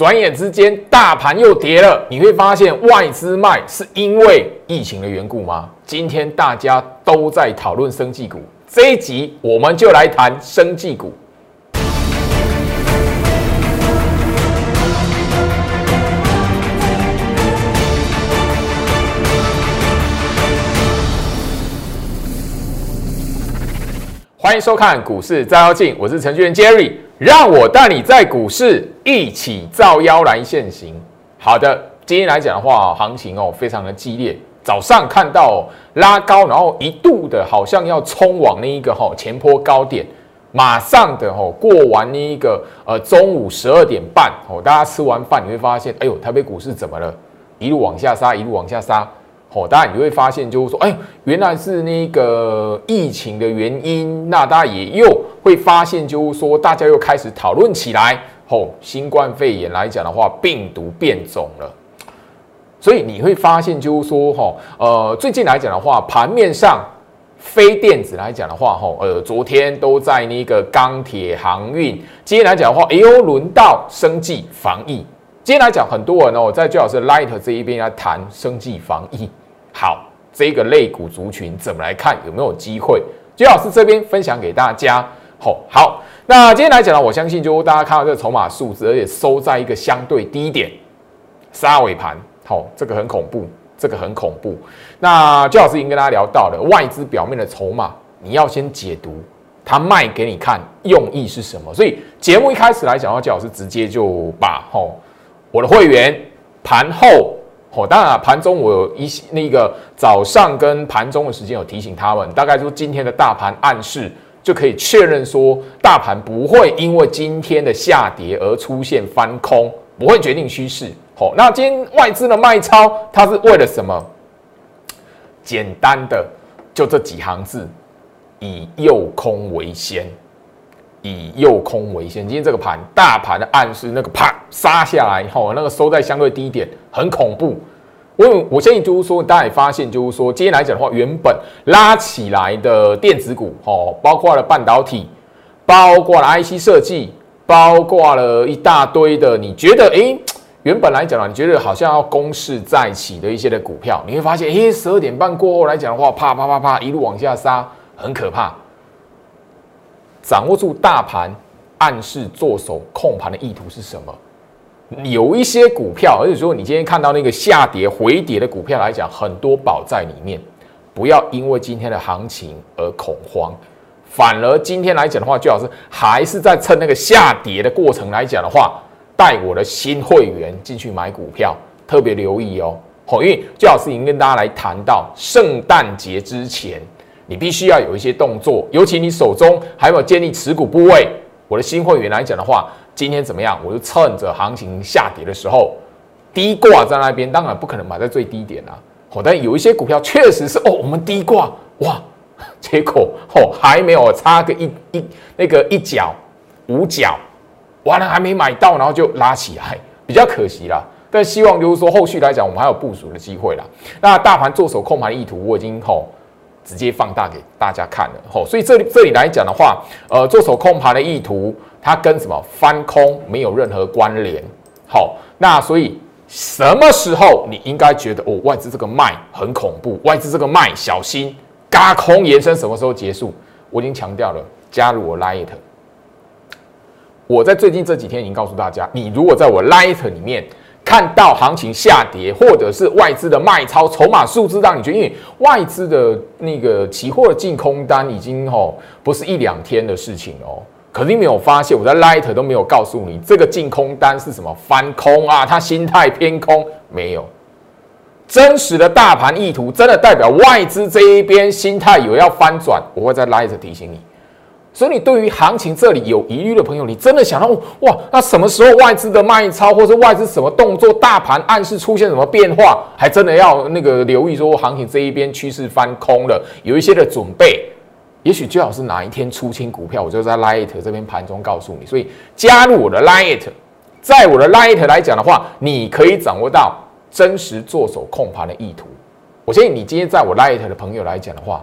转眼之间大盘又跌了。你会发现外资卖是因为疫情的缘故吗？今天大家都在讨论生技股，这一集我们就来谈生技股。欢迎收看股市照妖镜，我是程序员 Jerry，让我带你在股市一起造妖来现行。好的，今天来讲的话，行情哦非常的激烈，早上看到拉高，然后一度的好像要冲往那一个哈前坡高点，马上的哈过完那一个呃中午十二点半哦，大家吃完饭你会发现，哎呦，台北股市怎么了？一路往下杀，一路往下杀。哦，当然你会发现，就是说，哎，原来是那个疫情的原因。那大家也又会发现，就是说，大家又开始讨论起来。哦，新冠肺炎来讲的话，病毒变种了。所以你会发现，就是说，哈，呃，最近来讲的话，盘面上非电子来讲的话，哈，呃，昨天都在那个钢铁、航运。今天来讲的话，哎呦，轮到生计、防疫。今天来讲，很多人哦，在最好是 Light 这一边来谈生计、防疫。好，这个类股族群怎么来看？有没有机会？最老师这边分享给大家。好，好，那今天来讲呢，我相信就大家看到这个筹码数字，而且收在一个相对低点，杀尾盘。好，这个很恐怖，这个很恐怖。那最老师已经跟大家聊到了外资表面的筹码，你要先解读他卖给你看用意是什么。所以节目一开始来讲的话，最老师直接就把吼我的会员盘后。哦，当然，盘中我有一那个早上跟盘中的时间有提醒他们，大概说今天的大盘暗示就可以确认说，大盘不会因为今天的下跌而出现翻空，不会决定趋势。好，那今天外资的卖超，它是为了什么？简单的就这几行字，以诱空为先。以诱空为先，今天这个盘，大盘的暗示，那个啪杀下来以后，那个收在相对低点，很恐怖。我我相信就是说，大家也发现，就是说，今天来讲的话，原本拉起来的电子股，哦，包括了半导体，包括了 IC 设计，包括了一大堆的，你觉得，哎，原本来讲呢，你觉得好像要攻势再起的一些的股票，你会发现，哎，十二点半过后来讲的话，啪啪啪啪一路往下杀，很可怕。掌握住大盘暗示做手控盘的意图是什么？有一些股票，而且说你今天看到那个下跌回跌的股票来讲，很多宝在里面。不要因为今天的行情而恐慌，反而今天来讲的话，最好是还是在趁那个下跌的过程来讲的话，带我的新会员进去买股票，特别留意哦。好，因为最好是已经跟大家来谈到圣诞节之前。你必须要有一些动作，尤其你手中还有建立持股部位。我的新会员来讲的话，今天怎么样？我就趁着行情下跌的时候，低挂在那边，当然不可能买在最低点啊。好，但有一些股票确实是哦，我们低挂哇，结果哦还没有差个一一那个一角五角，完了还没买到，然后就拉起来，比较可惜啦。但希望就是说后续来讲，我们还有部署的机会啦。那大盘做手控盘意图，我已经吼。直接放大给大家看了，吼，所以这里这里来讲的话，呃，做手控盘的意图，它跟什么翻空没有任何关联，好，那所以什么时候你应该觉得哦，外资这个卖很恐怖，外资这个卖小心，嘎空延伸什么时候结束？我已经强调了，加入我 Light，我在最近这几天已经告诉大家，你如果在我 Light 里面。看到行情下跌，或者是外资的卖超筹码数字，让你觉得，因为外资的那个期货的净空单已经吼不是一两天的事情哦。可是你没有发现，我在 Light 都没有告诉你这个净空单是什么翻空啊，它心态偏空没有。真实的大盘意图，真的代表外资这一边心态有要翻转，我会在 Light 提醒你。所以，你对于行情这里有疑虑的朋友，你真的想到哇？那什么时候外资的卖超，或者外资什么动作，大盘暗示出现什么变化，还真的要那个留意说，行情这一边趋势翻空了，有一些的准备。也许最好是哪一天出清股票，我就在 Light 这边盘中告诉你。所以加入我的 Light，在我的 Light 来讲的话，你可以掌握到真实做手控盘的意图。我相信你今天在我 Light 的朋友来讲的话。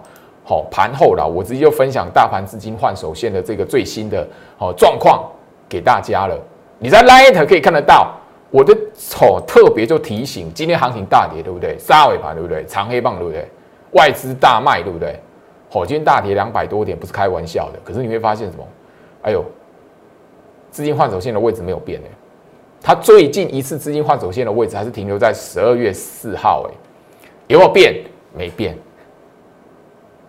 好，盘后了，我直接就分享大盘资金换手线的这个最新的好状况给大家了。你在 Light 可以看得到，我的丑特别就提醒，今天行情大跌，对不对？杀尾盘，对不对？长黑棒，对不对？外资大卖，对不对？好，今天大跌两百多点，不是开玩笑的。可是你会发现什么？哎呦，资金换手线的位置没有变哎，它最近一次资金换手线的位置还是停留在十二月四号哎，有没有变？没变。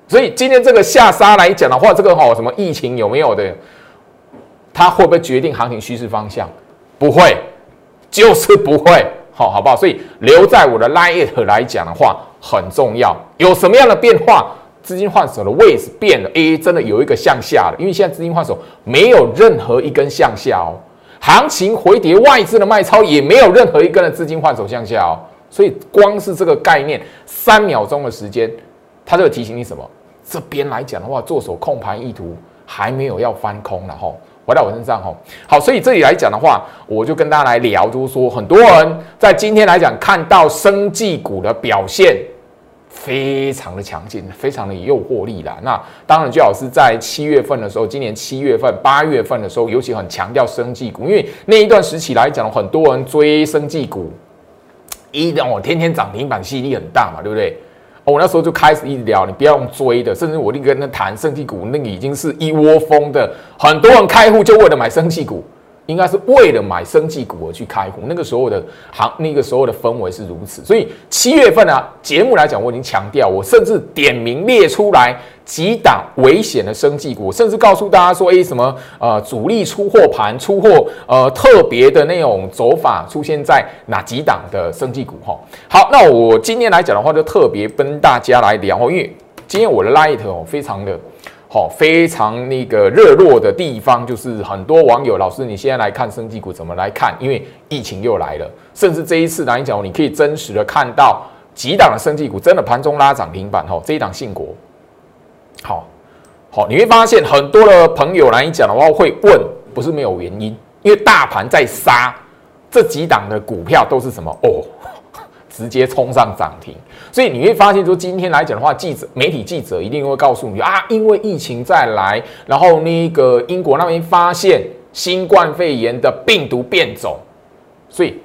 所以今天这个下杀来讲的话，这个哈什么疫情有没有的？它会不会决定行情趋势方向？不会，就是不会。好，好不好？所以留在我的 light 来讲的话很重要。有什么样的变化？资金换手的位置变了，哎，真的有一个向下了。因为现在资金换手没有任何一根向下哦，行情回跌，外资的卖超也没有任何一根的资金换手向下哦。所以光是这个概念，三秒钟的时间，它就提醒你什么？这边来讲的话，做手控盘意图还没有要翻空了哈，回到我身上哈。好，所以这里来讲的话，我就跟大家来聊，就是说很多人在今天来讲看到生技股的表现非常的强劲，非常的诱惑力啦。那当然，最好是在七月份的时候，今年七月份、八月份的时候，尤其很强调生技股，因为那一段时期来讲，很多人追生技股，一哦天天涨停板，吸引力很大嘛，对不对？我那时候就开始一直聊，你不要用追的，甚至我另跟他谈生气股，那个已经是一窝蜂的，很多人开户就为了买生气股。应该是为了买生技股而去开户，那个时候的行，那个时候的氛围是如此。所以七月份啊，节目来讲，我已经强调，我甚至点名列出来几档危险的生技股，甚至告诉大家说，哎，什么呃主力出货盘出货呃特别的那种走法出现在哪几档的生技股哈。好，那我今天来讲的话，就特别跟大家来聊因为今天我的 light 哦，非常的。好，非常那个热络的地方，就是很多网友老师，你现在来看生技股怎么来看？因为疫情又来了，甚至这一次来讲，你可以真实的看到几档的生技股真的盘中拉涨停板。哈，这一档信国，好好，你会发现很多的朋友来讲的话，会问，不是没有原因，因为大盘在杀，这几档的股票都是什么？哦。直接冲上涨停，所以你会发现说，今天来讲的话，记者、媒体记者一定会告诉你啊，因为疫情再来，然后那个英国那边发现新冠肺炎的病毒变种，所以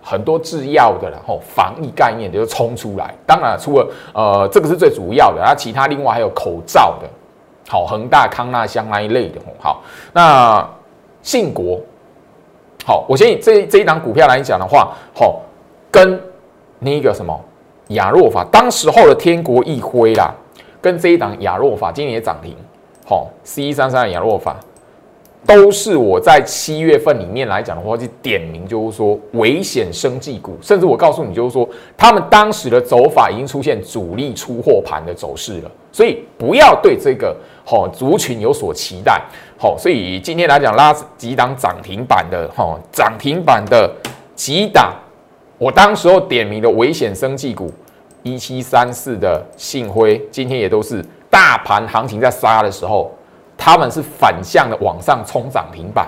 很多制药的然后防疫概念就冲出来。当然，除了呃这个是最主要的，然后其他另外还有口罩的，好恒大、康纳香那一类的。好，那信国，好，我先以这这一档股票来讲的话，好跟。那一个什么亚若法，当时候的天国一辉啦，跟这一档亚若法今年也涨停，好，C 一三三的亚若法，都是我在七月份里面来讲的话，就点名就是说危险生技股，甚至我告诉你就是说，他们当时的走法已经出现主力出货盘的走势了，所以不要对这个好族群有所期待，好，所以今天来讲拉几档涨停板的，哈，涨停板的几档。我当时候点名的危险生技股，一七三四的信辉，今天也都是大盘行情在杀的时候，他们是反向的往上冲涨停板。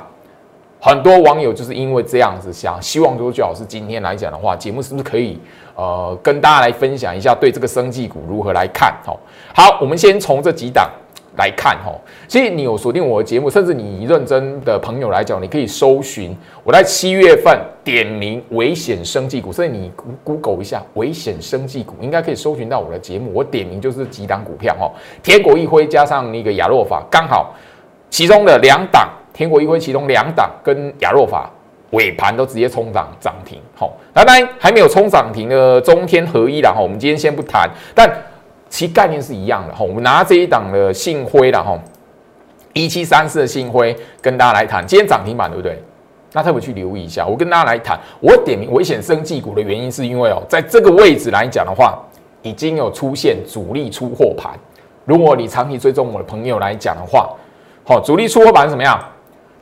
很多网友就是因为这样子想，希望说最好是今天来讲的话，节目是不是可以呃跟大家来分享一下对这个生技股如何来看？好，好，我们先从这几档。来看哈，其实你有锁定我的节目，甚至你认真的朋友来讲，你可以搜寻我在七月份点名危险生技股，所以你 Google 一下危险生技股，应该可以搜寻到我的节目。我点名就是几档股票哈，天国一辉加上那个亚洛法，刚好其中的两档，天国一辉其中两档跟亚洛法尾盘都直接冲涨涨停。好，那当然还没有冲涨停的中天合一了哈，我们今天先不谈，但。其概念是一样的哈，我们拿这一档的信辉了哈，一七三四的信辉跟大家来谈，今天涨停板对不对？那特别去留意一下，我跟大家来谈，我点名危险生技股的原因是因为哦，在这个位置来讲的话，已经有出现主力出货盘。如果你长期追踪我的朋友来讲的话，好，主力出货盘是什么样？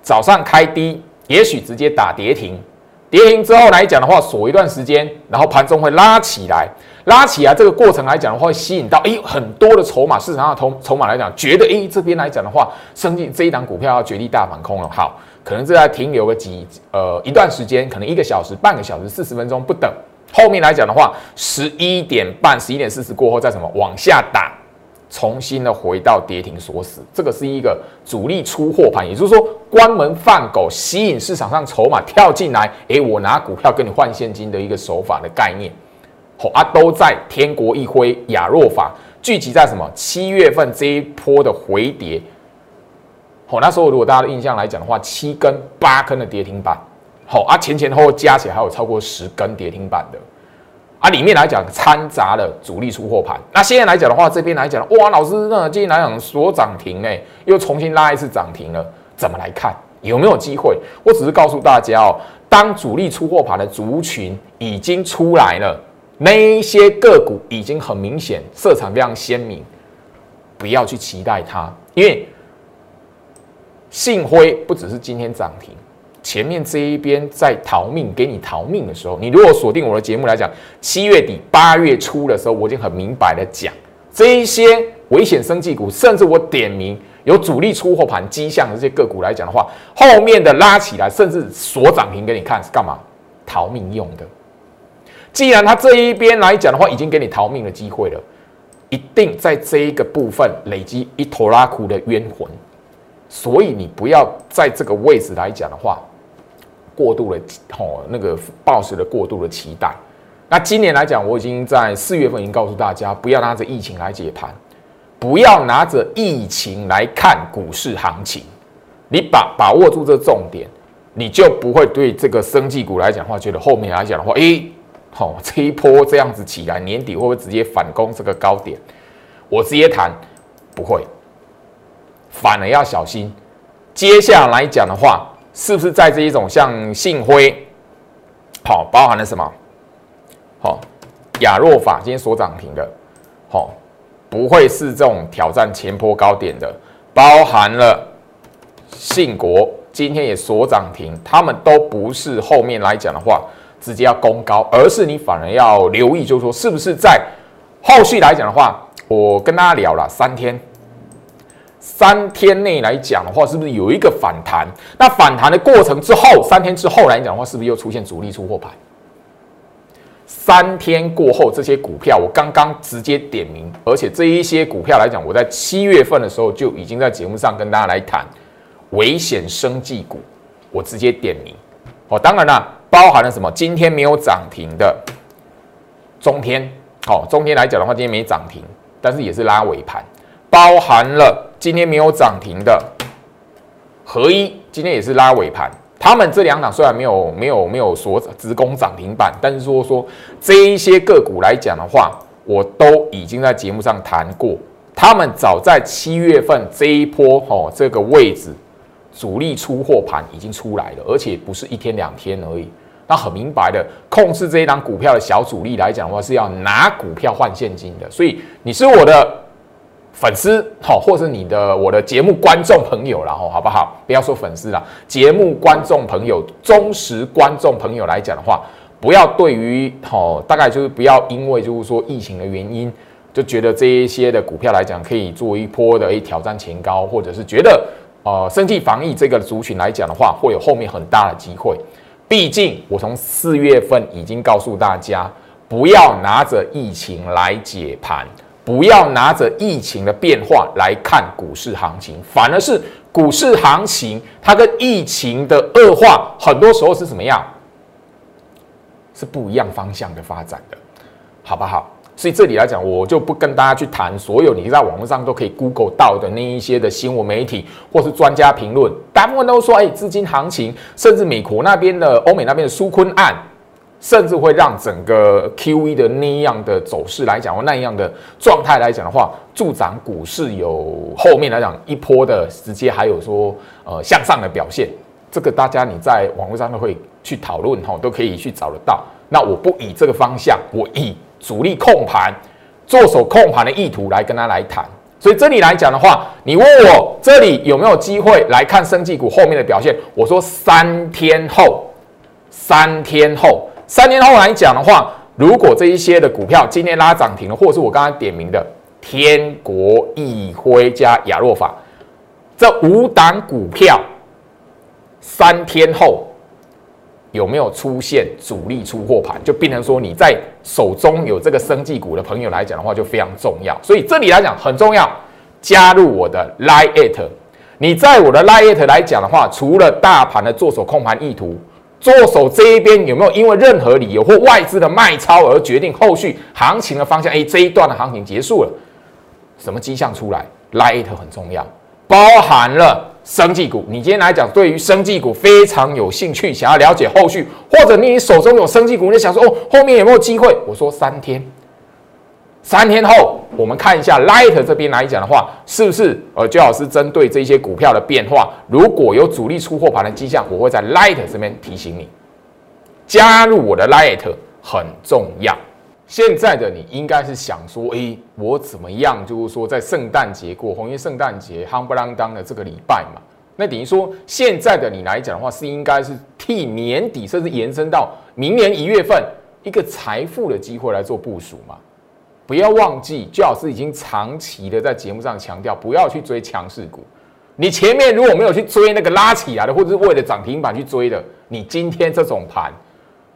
早上开低，也许直接打跌停，跌停之后来讲的话，锁一段时间，然后盘中会拉起来。拉起来这个过程来讲的话，会吸引到诶很多的筹码，市场上筹筹码来讲，觉得诶这边来讲的话，升进这一档股票要绝地大反空了。好，可能这在停留个几呃一段时间，可能一个小时、半个小时、四十分钟不等。后面来讲的话，十一点半、十一点四十过后再什么往下打，重新的回到跌停锁死，这个是一个主力出货盘，也就是说关门放狗，吸引市场上筹码跳进来，诶，我拿股票跟你换现金的一个手法的概念，好啊，都在天国一辉亚若法聚集在什么七月份这一波的回跌，好，那时候如果大家的印象来讲的话，七根八根的跌停板，好啊，前前后后加起来还有超过十根跌停板的。啊，里面来讲掺杂了主力出货盘。那现在来讲的话，这边来讲，哇，老师，那今天来讲所涨停呢，又重新拉一次涨停了，怎么来看？有没有机会？我只是告诉大家哦，当主力出货盘的族群已经出来了，那一些个股已经很明显，色彩非常鲜明，不要去期待它，因为信辉不只是今天涨停。前面这一边在逃命，给你逃命的时候，你如果锁定我的节目来讲，七月底八月初的时候，我已经很明白的讲，这一些危险生技股，甚至我点名有主力出货盘迹象的这些个股来讲的话，后面的拉起来，甚至锁涨停给你看是干嘛？逃命用的。既然他这一边来讲的话，已经给你逃命的机会了，一定在这一个部分累积一坨拉苦的冤魂，所以你不要在这个位置来讲的话。过度的哦，那个暴食的过度的期待。那今年来讲，我已经在四月份已经告诉大家，不要拿着疫情来解盘，不要拿着疫情来看股市行情。你把把握住这重点，你就不会对这个生技股来讲的话，觉得后面来讲的话，哎，好这一波这样子起来，年底会不会直接反攻这个高点？我直接谈，不会，反而要小心。接下来讲的话。是不是在这一种像信辉，好，包含了什么？好，亚若法今天所涨停的，好，不会是这种挑战前坡高点的，包含了信国今天也所涨停，他们都不是后面来讲的话直接要攻高，而是你反而要留意，就是说是不是在后续来讲的话，我跟大家聊了三天。三天内来讲的话，是不是有一个反弹？那反弹的过程之后，三天之后来讲的话，是不是又出现主力出货盘？三天过后，这些股票我刚刚直接点名，而且这一些股票来讲，我在七月份的时候就已经在节目上跟大家来谈危险生计股，我直接点名。哦，当然了，包含了什么？今天没有涨停的中天，好，中天来讲的话，今天没涨停，但是也是拉尾盘。包含了今天没有涨停的合一，今天也是拉尾盘。他们这两档虽然没有没有没有所直攻涨停板，但是说说这一些个股来讲的话，我都已经在节目上谈过。他们早在七月份这一波哦这个位置主力出货盘已经出来了，而且不是一天两天而已。那很明白的，控制这一档股票的小主力来讲的话，是要拿股票换现金的。所以你是我的。粉丝好，或是你的我的节目观众朋友，然后好不好？不要说粉丝了，节目观众朋友、忠实观众朋友来讲的话，不要对于好，大概就是不要因为就是说疫情的原因，就觉得这一些的股票来讲可以做一波的诶挑战前高，或者是觉得呃，生计防疫这个族群来讲的话，会有后面很大的机会。毕竟我从四月份已经告诉大家，不要拿着疫情来解盘。不要拿着疫情的变化来看股市行情，反而是股市行情它跟疫情的恶化，很多时候是怎么样？是不一样方向的发展的，好不好？所以这里来讲，我就不跟大家去谈所有你在网络上都可以 Google 到的那一些的新闻媒体或是专家评论，大部分都说，哎，资金行情，甚至美国那边的、欧美那边的纾困案。甚至会让整个 Q E 的那样的走势来讲，或那样的状态来讲的话，助长股市有后面来讲一波的直接还有说呃向上的表现。这个大家你在网络上都会去讨论哈，都可以去找得到。那我不以这个方向，我以主力控盘、做手控盘的意图来跟他来谈。所以这里来讲的话，你问我这里有没有机会来看生技股后面的表现？我说三天后，三天后。三天后来讲的话，如果这一些的股票今天拉涨停了，或者是我刚刚点名的天国易辉加亚若法这五档股票，三天后有没有出现主力出货盘，就变成说你在手中有这个生技股的朋友来讲的话，就非常重要。所以这里来讲很重要，加入我的 Lite。你在我的 Lite 来讲的话，除了大盘的做手控盘意图，做手这一边有没有因为任何理由或外资的卖超而决定后续行情的方向？哎，这一段的行情结束了，什么迹象出来？Lite 很重要，包含了。生技股，你今天来讲，对于生技股非常有兴趣，想要了解后续，或者你手中有生技股，你想说哦，后面有没有机会？我说三天，三天后我们看一下 Light 这边来讲的话，是不是呃，周老师针对这些股票的变化，如果有主力出货盘的迹象，我会在 Light 这边提醒你，加入我的 Light 很重要。现在的你应该是想说，诶，我怎么样？就是说，在圣诞节过红叶圣诞节夯不啷当的这个礼拜嘛，那等于说，现在的你来讲的话，是应该是替年底甚至延伸到明年一月份一个财富的机会来做部署嘛？不要忘记，最好是已经长期的在节目上强调，不要去追强势股。你前面如果没有去追那个拉起来的，或者是为了涨停板去追的，你今天这种盘。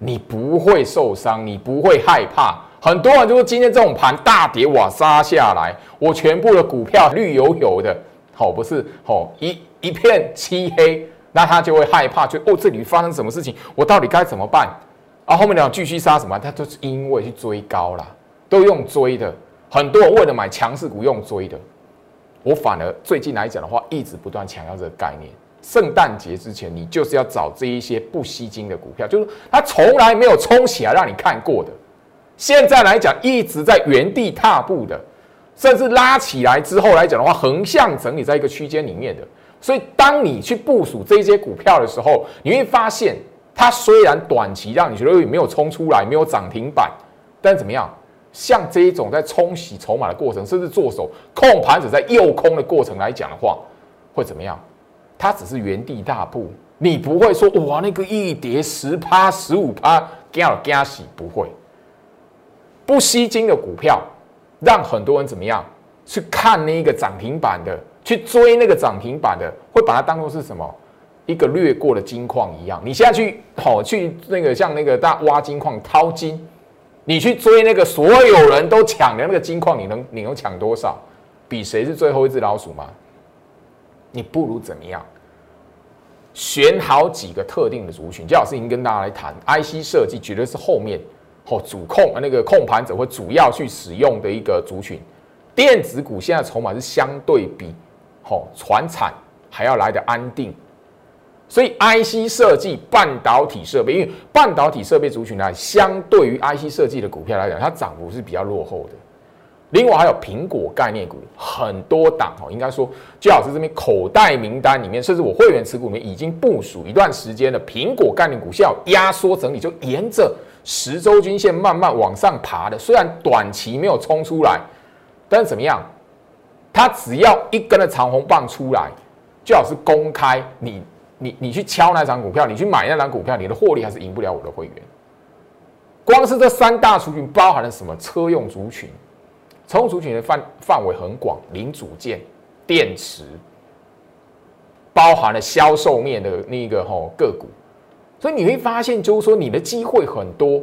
你不会受伤，你不会害怕。很多人就说今天这种盘大跌哇杀下来，我全部的股票绿油油的，好不是好一一片漆黑，那他就会害怕，就哦这里发生什么事情，我到底该怎么办？啊后面两继续杀什么？他都是因为去追高了，都用追的。很多人为了买强势股用追的，我反而最近来讲的话，一直不断强调这个概念。圣诞节之前，你就是要找这一些不吸金的股票，就是它从来没有冲起来让你看过的。现在来讲，一直在原地踏步的，甚至拉起来之后来讲的话，横向整理在一个区间里面的。所以，当你去部署这些股票的时候，你会发现，它虽然短期让你觉得没有冲出来，没有涨停板，但怎么样？像这一种在冲洗筹码的过程，甚至做手控盘者在诱空的过程来讲的话，会怎么样？它只是原地踏步，你不会说哇，那个一跌十趴、十五趴，加加喜不会。不吸金的股票，让很多人怎么样去看那个涨停板的，去追那个涨停板的，会把它当做是什么一个掠过的金矿一样。你现在去好去那个像那个大挖金矿掏金，你去追那个所有人都抢的那个金矿，你能你能抢多少？比谁是最后一只老鼠吗？你不如怎么样？选好几个特定的族群，姜老师已经跟大家来谈 IC 设计，绝对是后面哦主控那个控盘者会主要去使用的一个族群。电子股现在筹码是相对比哦船产还要来的安定，所以 IC 设计、半导体设备，因为半导体设备族群呢，相对于 IC 设计的股票来讲，它涨幅是比较落后的。另外还有苹果概念股，很多档哦，应该说，最老师这边口袋名单里面，甚至我会员持股里面已经部署一段时间的苹果概念股，需要压缩整理，就沿着十周均线慢慢往上爬的。虽然短期没有冲出来，但是怎么样？它只要一根的长红棒出来，最好是公开，你你你去敲那张股票，你去买那张股票，你的获利还是赢不了我的会员。光是这三大族群包含了什么？车用族群。充族群的范范围很广，零组件、电池，包含了销售面的那个吼个股，所以你会发现，就是说你的机会很多。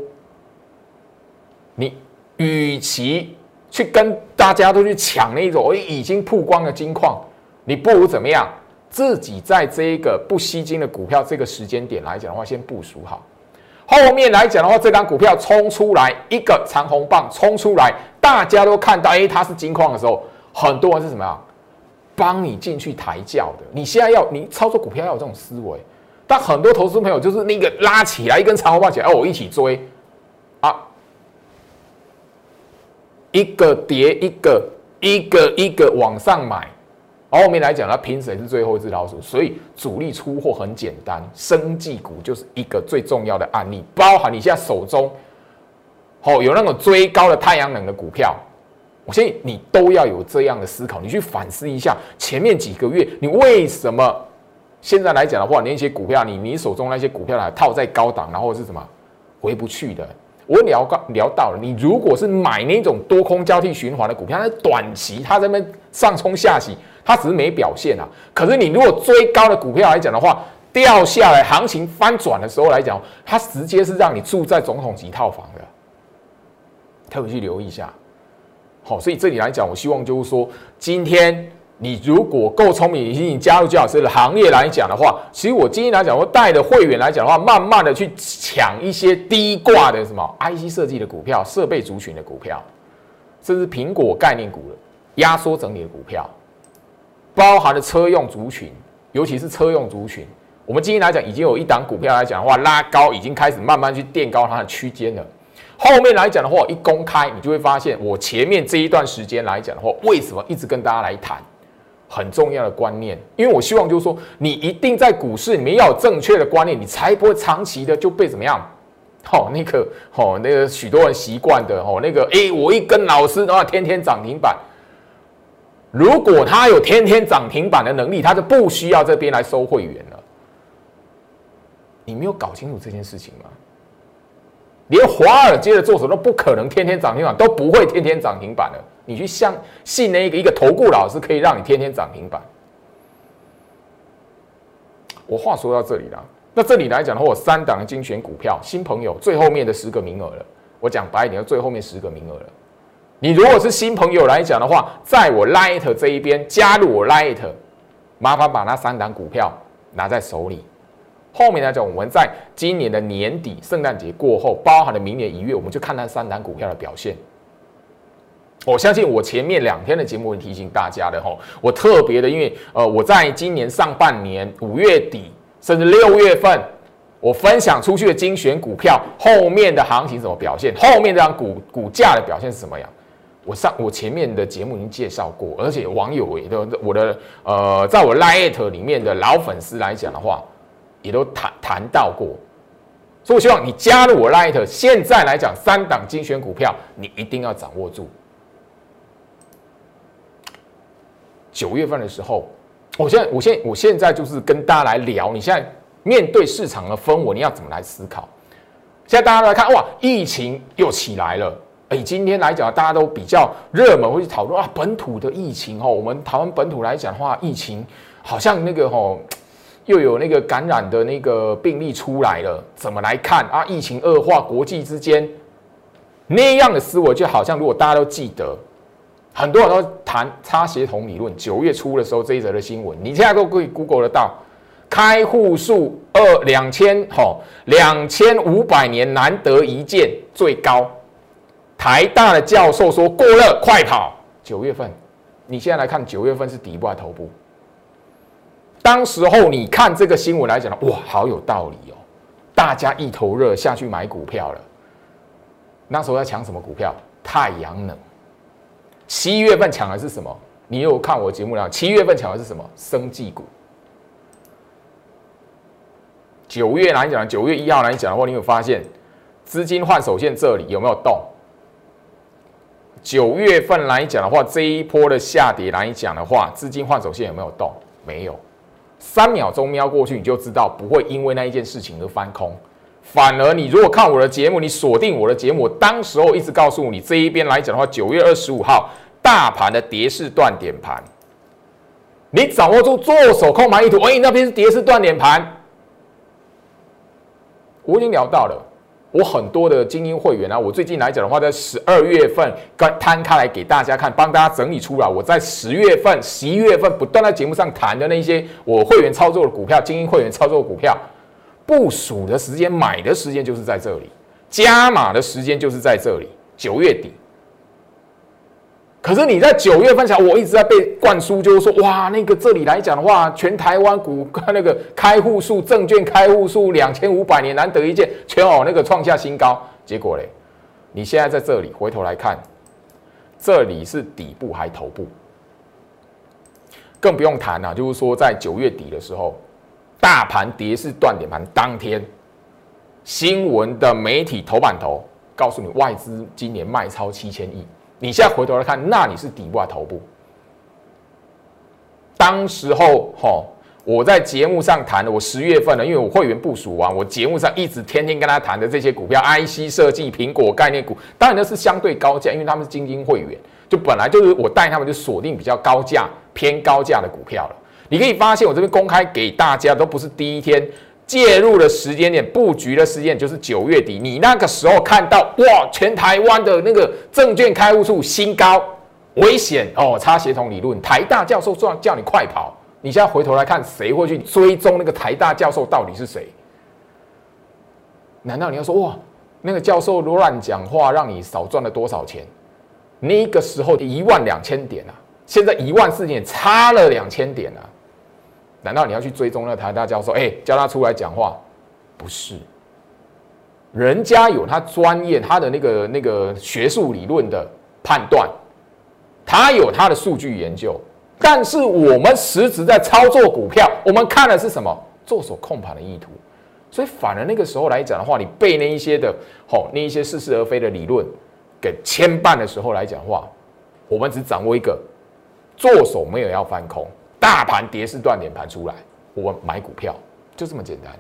你与其去跟大家都去抢那种已经曝光的金矿，你不如怎么样？自己在这一个不吸金的股票这个时间点来讲的话，先部署好。后面来讲的话，这张股票冲出来一个长红棒，冲出来。大家都看到，哎，它是金矿的时候，很多人是什么呀？帮你进去抬轿的。你现在要你操作股票要有这种思维，但很多投资朋友就是那个拉起来一根长红棒起来，哦，我一起追啊，一个跌一个，一个一个往上买。后面来讲，它凭谁是最后一只老鼠？所以主力出货很简单，生技股就是一个最重要的案例，包含你现在手中。哦，有那种追高的太阳能的股票，我相信你都要有这样的思考。你去反思一下，前面几个月你为什么现在来讲的话，那些股票，你你手中那些股票来套在高档，然后是什么回不去的？我聊到聊到了，你如果是买那种多空交替循环的股票，那短期它这边上冲下洗，它只是没表现啊。可是你如果追高的股票来讲的话，掉下来，行情翻转的时候来讲，它直接是让你住在总统级套房的，特别去留意一下。好，所以这里来讲，我希望就是说，今天你如果够聪明，你加入姜老师的行业来讲的话，其实我今天来讲，我带的会员来讲的话，慢慢的去抢一些低挂的什么 IC 设计的股票、设备族群的股票，甚至苹果概念股的压缩整理的股票，包含了车用族群，尤其是车用族群。我们今天来讲，已经有一档股票来讲的话，拉高已经开始慢慢去垫高它的区间了。后面来讲的话，一公开你就会发现，我前面这一段时间来讲的话，为什么一直跟大家来谈很重要的观念？因为我希望就是说，你一定在股市里面要有正确的观念，你才不会长期的就被怎么样？哦，那个哦，那个许多人习惯的哦，那个哎，我一跟老师的话，天天涨停板。如果他有天天涨停板的能力，他就不需要这边来收会员了。你没有搞清楚这件事情吗？连华尔街的做手都不可能天天涨停板，都不会天天涨停板的。你去相信那个一个投顾老师可以让你天天涨停板？我话说到这里了，那这里来讲的话，我三档精选股票，新朋友最后面的十个名额了。我讲白一点，最后面十个名额了。你如果是新朋友来讲的话，在我 Light 这一边加入我 Light，麻烦把那三档股票拿在手里。后面来讲，我们在今年的年底，圣诞节过后，包含了明年一月，我们就看那三档股票的表现。我相信我前面两天的节目会提醒大家的吼，我特别的，因为呃，我在今年上半年五月底甚至六月份，我分享出去的精选股票后面的行情怎么表现，后面这张股股价的表现是什么样？我上我前面的节目已经介绍过，而且网友也都我的呃，在我 Light 里面的老粉丝来讲的话。也都谈谈到过，所以我希望你加入我 Light。现在来讲，三档精选股票，你一定要掌握住。九月份的时候，我现在，我现，我现在就是跟大家来聊，你现在面对市场的氛围，你要怎么来思考？现在大家来看，哇，疫情又起来了。哎，今天来讲，大家都比较热门，会去讨论啊，本土的疫情哦。我们台湾本土来讲的话，疫情好像那个哦。又有那个感染的那个病例出来了，怎么来看啊？疫情恶化，国际之间那样的思维，就好像如果大家都记得，很多人都谈差协同理论。九月初的时候这一则的新闻，你现在都可以 Google 得到，开户数二两千吼两千五百年难得一见最高。台大的教授说过热，快跑！九月份，你现在来看九月份是底部还是头部？当时候你看这个新闻来讲哇，好有道理哦！大家一头热下去买股票了。那时候要抢什么股票？太阳能。七月份抢的是什么？你有看我节目了？七月份抢的是什么？生技股。九月来讲，九月一号来讲的话，你有发现资金换手线这里有没有动？九月份来讲的话，这一波的下跌来讲的话，资金换手线有没有动？没有。三秒钟瞄过去，你就知道不会因为那一件事情而翻空。反而你如果看我的节目，你锁定我的节目，当时候一直告诉你这一边来讲的话，九月二十五号大盘的跌势断点盘，你掌握住做手控盘意图，哎，那边是跌势断点盘，我已经聊到了。我很多的精英会员啊，我最近来讲的话，在十二月份刚摊开来给大家看，帮大家整理出来。我在十月份、十一月份不断在节目上谈的那些我会员操作的股票，精英会员操作的股票，部署的时间、买的时间就是在这里，加码的时间就是在这里，九月底。可是你在九月份前，我一直在被灌输，就是说，哇，那个这里来讲的话，全台湾股那个开户数、证券开户数两千五百年难得一见，全哦那个创下新高。结果嘞，你现在在这里回头来看，这里是底部还头部，更不用谈了。就是说，在九月底的时候，大盘跌势断点盘当天，新闻的媒体头版头告诉你，外资今年卖超七千亿。你现在回头来看，那你是底部还是头部？当时候，哈，我在节目上谈的，我十月份呢，因为我会员部署完，我节目上一直天天跟他谈的这些股票，IC 设计、苹果概念股，当然那是相对高价，因为他们是精英会员，就本来就是我带他们就锁定比较高价、偏高价的股票了。你可以发现，我这边公开给大家都不是第一天介入的时间点，布局的时间就是九月底。你那个时候看到哇，全台湾的那个证券开户数新高，危险哦，差协同理论，台大教授说叫你快跑。你现在回头来看，谁会去追踪那个台大教授到底是谁？难道你要说哇，那个教授乱讲话，让你少赚了多少钱？那个时候一万两千点啊，现在一万四千点，差了两千点啊！难道你要去追踪那台大教授？哎，叫他出来讲话？不是，人家有他专业，他的那个那个学术理论的判断，他有他的数据研究。但是我们实质在操作股票，我们看的是什么？做手控盘的意图。所以反而那个时候来讲的话，你被那一些的，好那一些似是而非的理论给牵绊的时候来讲话，我们只掌握一个，做手没有要翻空，大盘跌势断点盘出来，我买股票就这么简单。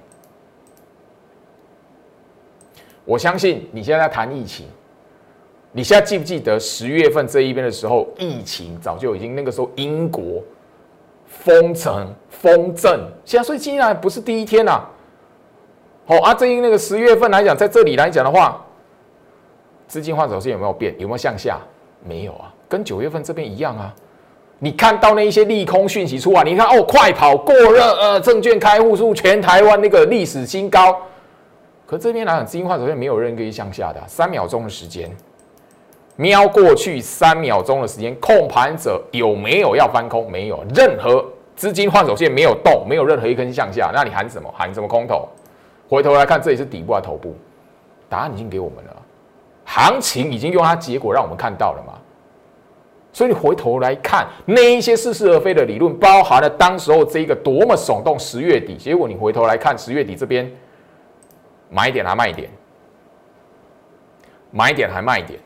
我相信你现在在谈疫情。你现在记不记得十月份这一边的时候，疫情早就已经那个时候英国封城封镇，现在所以今天不是第一天呐。好啊，至于那个十月份来讲，在这里来讲的话，资金换手线有没有变？有没有向下？没有啊，跟九月份这边一样啊。你看到那一些利空讯息出来，你看哦，快跑过热，呃，证券开户数全台湾那个历史新高。可这边来讲，资金换手线没有任何一向下的，三秒钟的时间。瞄过去三秒钟的时间，控盘者有没有要翻空？没有，任何资金换手线没有动，没有任何一根向下。那你喊什么？喊什么空头？回头来看，这里是底部还是头部？答案已经给我们了，行情已经用它结果让我们看到了嘛。所以你回头来看那一些似是而非的理论，包含了当时候这一个多么耸动，十月底，结果你回头来看十月底这边买点还卖点，买点还卖点。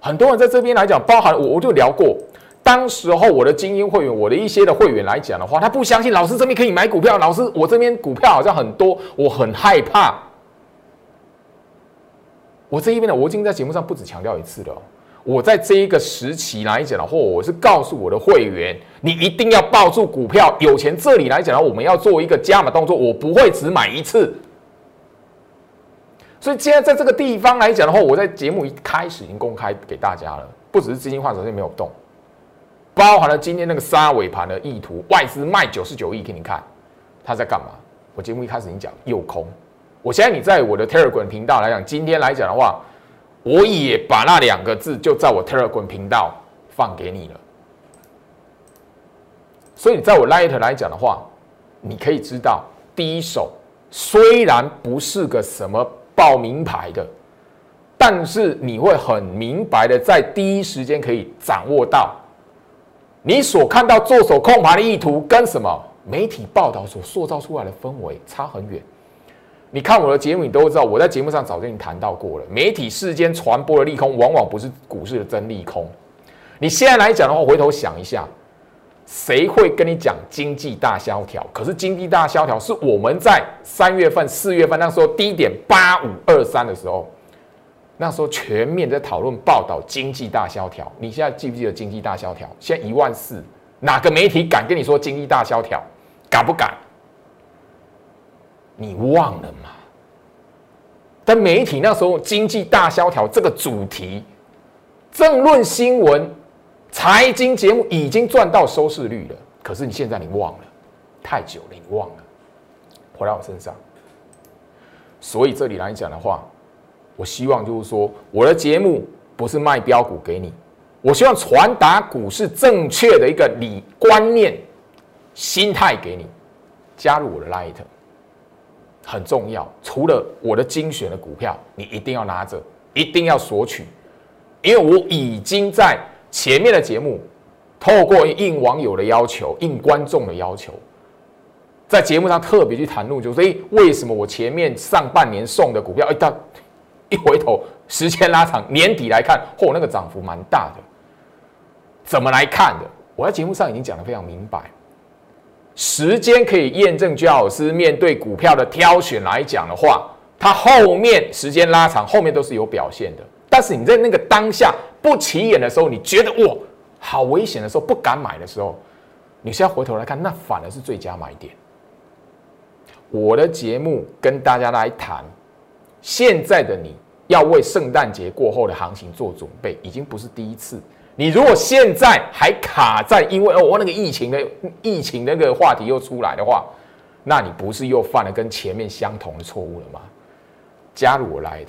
很多人在这边来讲，包含我，我就聊过。当时候我的精英会员，我的一些的会员来讲的话，他不相信老师这边可以买股票。老师，我这边股票好像很多，我很害怕。我这一边呢，我已经在节目上不止强调一次了。我在这一个时期来讲的话，我是告诉我的会员，你一定要抱住股票，有钱这里来讲的话，我们要做一个加码动作，我不会只买一次。所以现在在这个地方来讲的话，我在节目一开始已经公开给大家了，不只是资金换手线没有动，包含了今天那个杀尾盘的意图，外资卖九十九亿给你看，他在干嘛？我节目一开始已经讲诱空，我现在你在我的 Telegram 频道来讲，今天来讲的话，我也把那两个字就在我 Telegram 频道放给你了。所以在我 Light 来讲的话，你可以知道，第一手虽然不是个什么。报名牌的，但是你会很明白的，在第一时间可以掌握到你所看到做手控盘的意图跟什么媒体报道所塑造出来的氛围差很远。你看我的节目，你都会知道，我在节目上早就已经谈到过了。媒体世间传播的利空，往往不是股市的真利空。你现在来讲的话，回头想一下。谁会跟你讲经济大萧条？可是经济大萧条是我们在三月份、四月份那时候低点八五二三的时候，那时候全面在讨论报道经济大萧条。你现在记不记得经济大萧条？现在一万四，哪个媒体敢跟你说经济大萧条？敢不敢？你忘了吗？但媒体那时候经济大萧条这个主题，政论新闻。财经节目已经赚到收视率了，可是你现在你忘了，太久了，你忘了，回到我身上。所以这里来讲的话，我希望就是说，我的节目不是卖标股给你，我希望传达股市正确的一个理观念、心态给你。加入我的 Light 很重要，除了我的精选的股票，你一定要拿着，一定要索取，因为我已经在。前面的节目，透过应网友的要求、应观众的要求，在节目上特别去谈论，就是诶，为什么我前面上半年送的股票，哎，到一回头时间拉长，年底来看，嚯，那个涨幅蛮大的。怎么来看的？我在节目上已经讲的非常明白，时间可以验证，居老师面对股票的挑选来讲的话，它后面时间拉长，后面都是有表现的。但是你在那个当下不起眼的时候，你觉得哇好危险的时候不敢买的时候，你现在回头来看，那反而是最佳买点。我的节目跟大家来谈，现在的你要为圣诞节过后的行情做准备，已经不是第一次。你如果现在还卡在因为哦，我那个疫情的疫情那个话题又出来的话，那你不是又犯了跟前面相同的错误了吗？加入我 Light，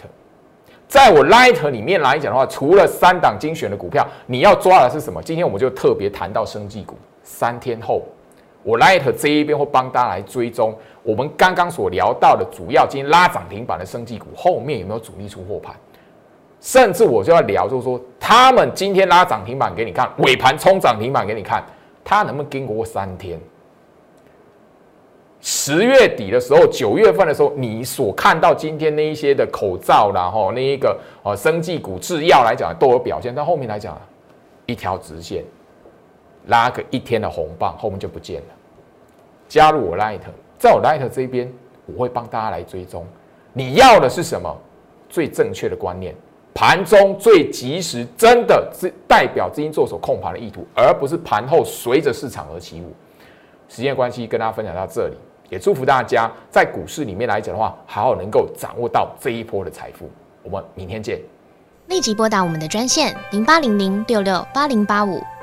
在我 Light 里面来讲的话，除了三档精选的股票，你要抓的是什么？今天我们就特别谈到生技股，三天后。我 Light 这一边会帮大家来追踪我们刚刚所聊到的主要今天拉涨停板的生技股后面有没有主力出货盘，甚至我就要聊，就是说他们今天拉涨停板给你看，尾盘冲涨停板给你看，它能不能经过三天？十月底的时候，九月份的时候，你所看到今天那一些的口罩然后那一个呃生技股制药来讲都有表现，但后面来讲一条直线。拉个一天的红棒，后面就不见了。加入我 Light，在我 Light 这边，我会帮大家来追踪。你要的是什么？最正确的观念，盘中最及时，真的是代表资金做手控盘的意图，而不是盘后随着市场而起舞。时间关系，跟大家分享到这里，也祝福大家在股市里面来讲的话，好好能够掌握到这一波的财富。我们明天见。立即拨打我们的专线零八零零六六八零八五。